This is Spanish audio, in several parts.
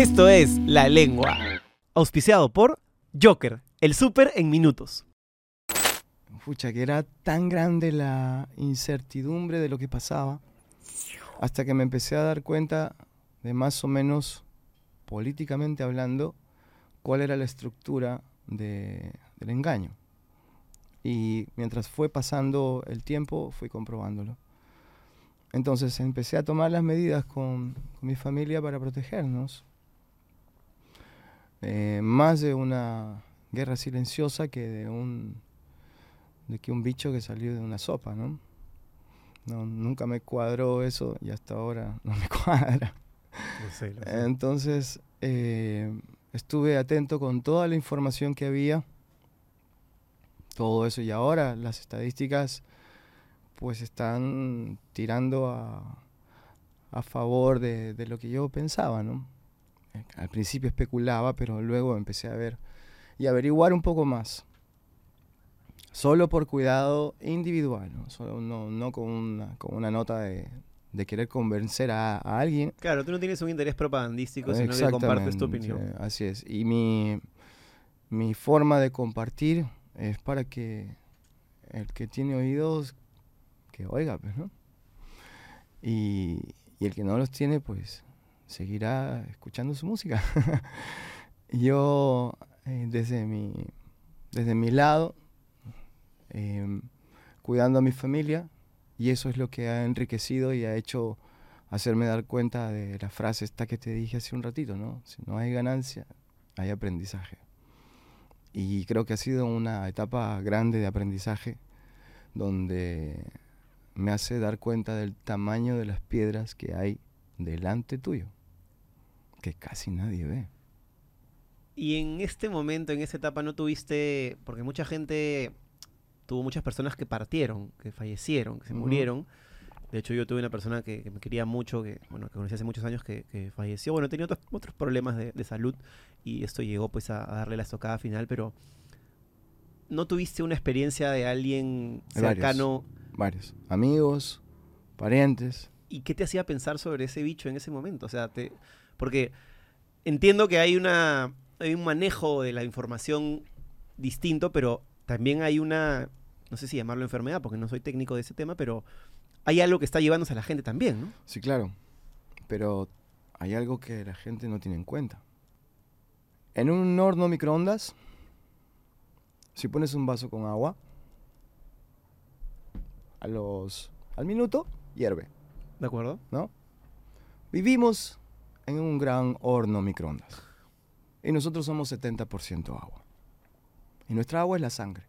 Esto es La Lengua. Auspiciado por Joker, el súper en minutos. Pucha, que era tan grande la incertidumbre de lo que pasaba, hasta que me empecé a dar cuenta de más o menos, políticamente hablando, cuál era la estructura de- del engaño. Y mientras fue pasando el tiempo, fui comprobándolo. Entonces empecé a tomar las medidas con, con mi familia para protegernos. Eh, más de una guerra silenciosa que de un de que un bicho que salió de una sopa, ¿no? No, nunca me cuadró eso y hasta ahora no me cuadra. Entonces eh, estuve atento con toda la información que había, todo eso y ahora las estadísticas pues están tirando a, a favor de, de lo que yo pensaba, ¿no? Eh, Al principio especulaba, pero luego empecé a ver y averiguar un poco más. Solo por cuidado individual, ¿no? Solo no, no con, una, con una nota de, de querer convencer a, a alguien. Claro, tú no tienes un interés propagandístico, sino que compartes tu opinión. Así es. Y mi, mi forma de compartir es para que el que tiene oídos, que oiga, pues, ¿no? Y, y el que no los tiene, pues seguirá escuchando su música. Yo, eh, desde, mi, desde mi lado, em, cuidando a mi familia, y eso es lo que ha enriquecido y ha hecho hacerme dar cuenta de la frase esta que te dije hace un ratito, ¿no? Si no hay ganancia, hay aprendizaje. Y creo que ha sido una etapa grande de aprendizaje donde me hace dar cuenta del tamaño de las piedras que hay delante tuyo, que casi nadie ve. Y en este momento, en esa etapa, no tuviste, porque mucha gente tuvo muchas personas que partieron, que fallecieron, que se murieron. De hecho, yo tuve una persona que, que me quería mucho, que bueno, que conocí hace muchos años, que, que falleció. Bueno, tenía otros, otros problemas de, de salud y esto llegó pues a, a darle la estocada final, pero ¿no tuviste una experiencia de alguien varios. cercano Varios amigos, parientes. Y qué te hacía pensar sobre ese bicho en ese momento? O sea, te, porque entiendo que hay una hay un manejo de la información distinto, pero también hay una no sé si llamarlo enfermedad, porque no soy técnico de ese tema, pero hay algo que está llevándose a la gente también, ¿no? Sí, claro. Pero hay algo que la gente no tiene en cuenta. En un horno microondas, si pones un vaso con agua, a los, al minuto hierve, ¿De acuerdo? ¿no? Vivimos en un gran horno microondas. Y nosotros somos 70% agua. Y nuestra agua es la sangre.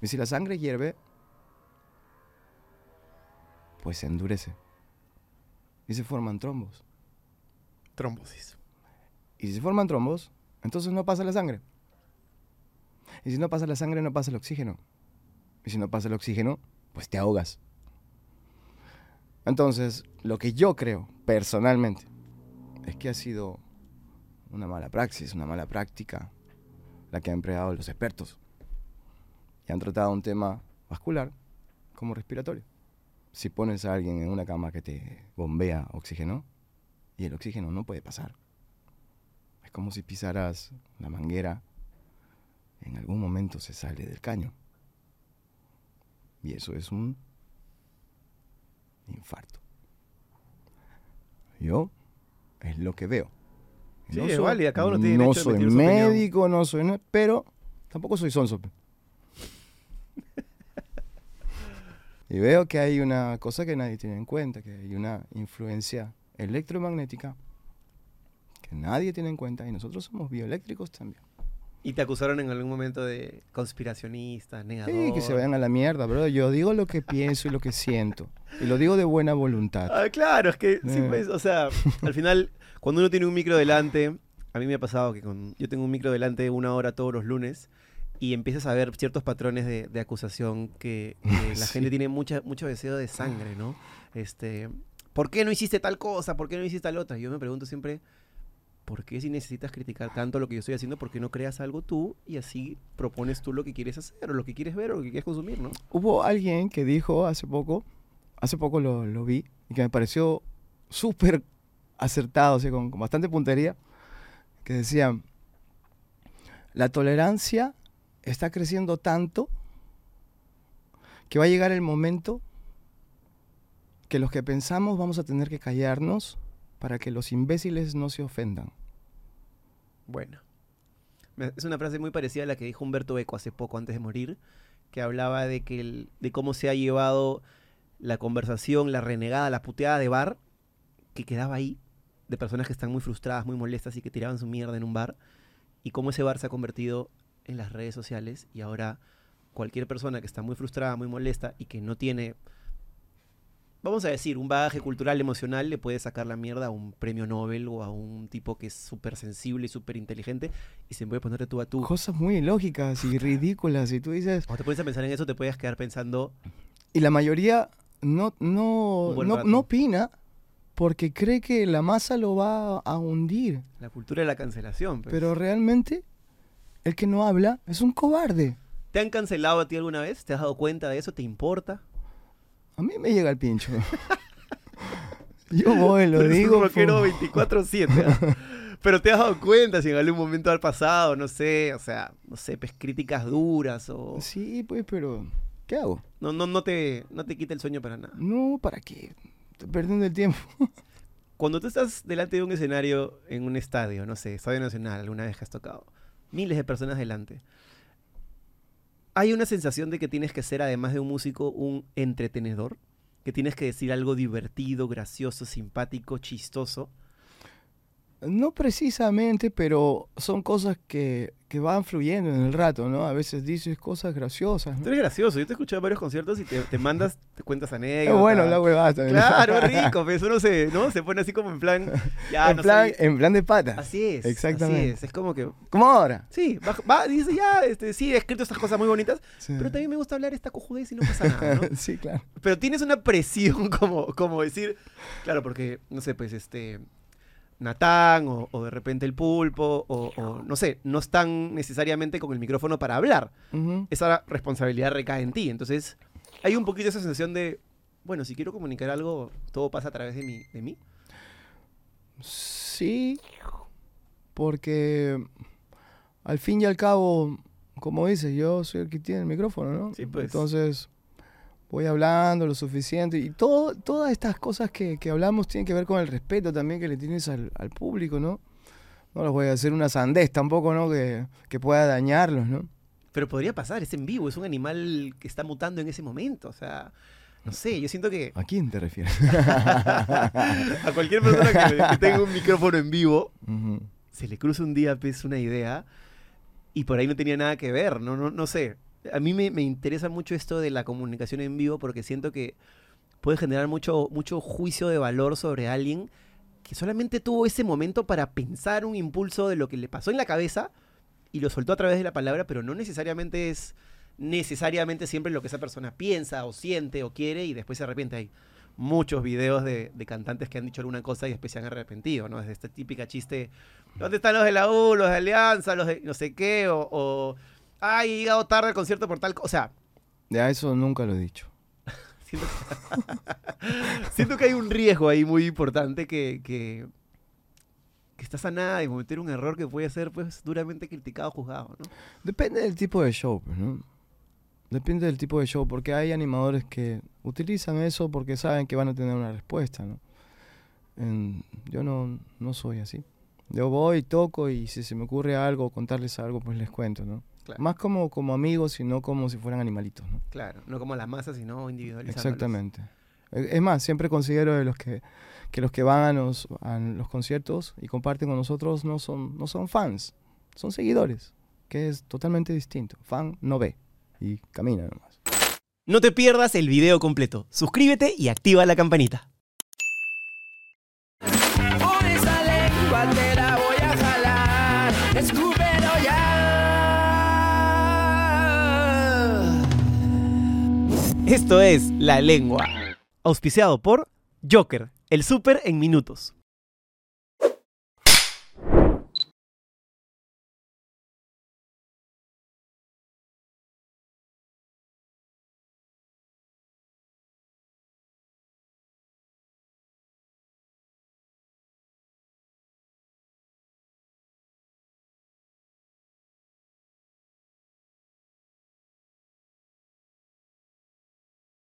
Y si la sangre hierve, pues se endurece. Y se forman trombos. Trombosis. Y si se forman trombos, entonces no pasa la sangre. Y si no pasa la sangre, no pasa el oxígeno. Y si no pasa el oxígeno, pues te ahogas. Entonces, lo que yo creo, personalmente, es que ha sido una mala praxis, una mala práctica, la que han empleado los expertos. Y han tratado un tema vascular como respiratorio. Si pones a alguien en una cama que te bombea oxígeno, y el oxígeno no puede pasar. Es como si pisaras la manguera, en algún momento se sale del caño. Y eso es un infarto. Yo es lo que veo. Sí, es válida, cada uno tiene no derecho soy opinión. médico, no soy, no- pero tampoco soy sonso. y veo que hay una cosa que nadie tiene en cuenta, que hay una influencia electromagnética que nadie tiene en cuenta y nosotros somos bioeléctricos también. ¿Y te acusaron en algún momento de conspiracionista, negador? Sí, que se vayan a la mierda, bro. Yo digo lo que pienso y lo que siento. Y lo digo de buena voluntad. Ah, claro, es que sí, Eh. pues, o sea, al final, cuando uno tiene un micro delante, a mí me ha pasado que con, yo tengo un micro delante una hora todos los lunes y empiezas a ver ciertos patrones de, de acusación que, que la gente tiene mucha, mucho deseo de sangre, ¿no? Este, ¿por qué no hiciste tal cosa? ¿Por qué no hiciste tal otra? Yo me pregunto siempre, ¿por qué si necesitas criticar tanto lo que yo estoy haciendo, por qué no creas algo tú y así propones tú lo que quieres hacer o lo que quieres ver o lo que quieres consumir, ¿no? Hubo alguien que dijo hace poco, hace poco lo, lo vi, y que me pareció súper acertado, o sea, con, bastante puntería, que decían, la tolerancia está creciendo tanto que va a llegar el momento que los que pensamos vamos a tener que callarnos para que los imbéciles no se ofendan. Bueno. Es una frase muy parecida a la que dijo Humberto Eco hace poco, antes de morir, que hablaba de, que de cómo se ha llevado la conversación, la renegada, la puteada de bar, que quedaba ahí, de personas que están muy frustradas, muy molestas y que tiraban su mierda en un bar, y cómo ese bar se ha convertido en las redes sociales y ahora cualquier persona que está muy frustrada, muy molesta y que no tiene, vamos a decir, un bagaje cultural, emocional, le puede sacar la mierda a un premio Nobel o a un tipo que es súper sensible y súper inteligente y se puede poner de tú a tú. Cosas muy ilógicas y ridículas, y tú dices, Cuando te pones a pensar en eso, te puedes quedar pensando, y la mayoría no, no, no, no opina porque cree que la masa lo va a hundir. la cultura de la cancelación. pues. Pero realmente, el que no habla es un cobarde. ¿Te han cancelado a ti alguna vez? ¿Te has dado cuenta de eso? ¿Te importa? A mí me llega el pincho. Yo voy, lo eres digo. un rockero po. 24-7. ¿ah? Pero te has dado cuenta si en algún momento al pasado, no sé, o sea, no sé, pues críticas duras o... Sí, pues, pero ¿qué hago? No, no, no, te, no te quita el sueño para nada. No, ¿para qué? Estoy perdiendo el tiempo. Cuando tú estás delante de un escenario en un estadio, no sé, Estadio Nacional, alguna vez que has tocado, miles de personas delante, hay una sensación de que tienes que ser, además de un músico, un entretenedor, que tienes que decir algo divertido, gracioso, simpático, chistoso. No precisamente, pero son cosas que, que van fluyendo en el rato, ¿no? A veces dices cosas graciosas. Tú ¿no? eres gracioso, yo te he escuchado en varios conciertos y te, te mandas, te cuentas Es anécdotas. bueno la huevada también. Claro, rico, pues uno se, ¿no? se pone así como en plan, ya, en, no plan, en plan de pata. Así es. Exactamente. Así es, es como que, Como ahora. sí, va, va, dice ya, este, sí, he escrito estas cosas muy bonitas, Sí. pero también me gusta hablar esta cojudez y no pasa nada, ¿no? sí, claro. Pero tienes una presión como, como decir, claro, porque, no sé, pues este, Natán o, o de repente el pulpo o, o, no sé, no están necesariamente con el micrófono para hablar. Esa responsabilidad recae en ti. Entonces, hay un poquito esa sensación de, bueno, si quiero comunicar algo, todo pasa a través de mí. De mí. Sí, porque al fin y al cabo, como dices, yo soy el que tiene el micrófono, ¿no? Sí, pues. Entonces, voy hablando lo suficiente y todo, todas estas cosas que, que hablamos tienen que ver con el respeto también que le tienes al, al público, ¿no? No les voy a hacer una sandez tampoco, ¿no? Que, que pueda dañarlos, ¿no? Pero podría pasar, es en vivo, es un animal que está mutando en ese momento. O sea, no sé, yo siento que ¿A quién te refieres? a cualquier persona que, que tenga un micrófono en vivo, Ujú. se le cruza un día pues, una idea y por ahí no tenía nada que ver, no, no, no sé. A mí me, me interesa mucho esto de la comunicación en vivo porque siento que puede generar mucho, mucho juicio de valor sobre alguien que solamente tuvo ese momento para pensar un impulso de lo que le pasó en la cabeza y lo soltó a través de la palabra, pero no necesariamente es necesariamente siempre lo que esa persona piensa o siente o quiere y después se arrepiente. Hay muchos videos de, de cantantes que han dicho alguna cosa y después se han arrepentido, ¿no? Desde esta típica chiste, ¿dónde están los de la U, los de Alianza, los de no sé qué? O ay, he llegado tarde al concierto por tal cosa. O sea, Ya eso nunca lo he dicho. siento que, siento que hay un riesgo ahí muy importante que, que, que estás a nada de cometer un error que puede ser pues duramente criticado o juzgado, ¿no? Depende del tipo de show, pues, ¿no? Depende del tipo de show, porque hay animadores que utilizan eso porque saben que van a tener una respuesta, ¿no? En- yo no, no soy así. Yo voy, toco y si se me ocurre algo, contarles algo, pues les cuento, ¿no? Claro. Más como, como amigos y no como si fueran animalitos, ¿no? Claro, no como las masas, sino individualizándolas. Exactamente. E- Es más, siempre considero de los que, que los que van a los, a los conciertos y comparten con nosotros no son, no son fans, son seguidores, que es totalmente distinto. Fan no ve y camina nomás. No te pierdas el video completo. Suscríbete y activa la campanita. Por esa lengua te la voy a jalar. Esto es La Lengua. Auspiciado por Joker, el súper en minutos.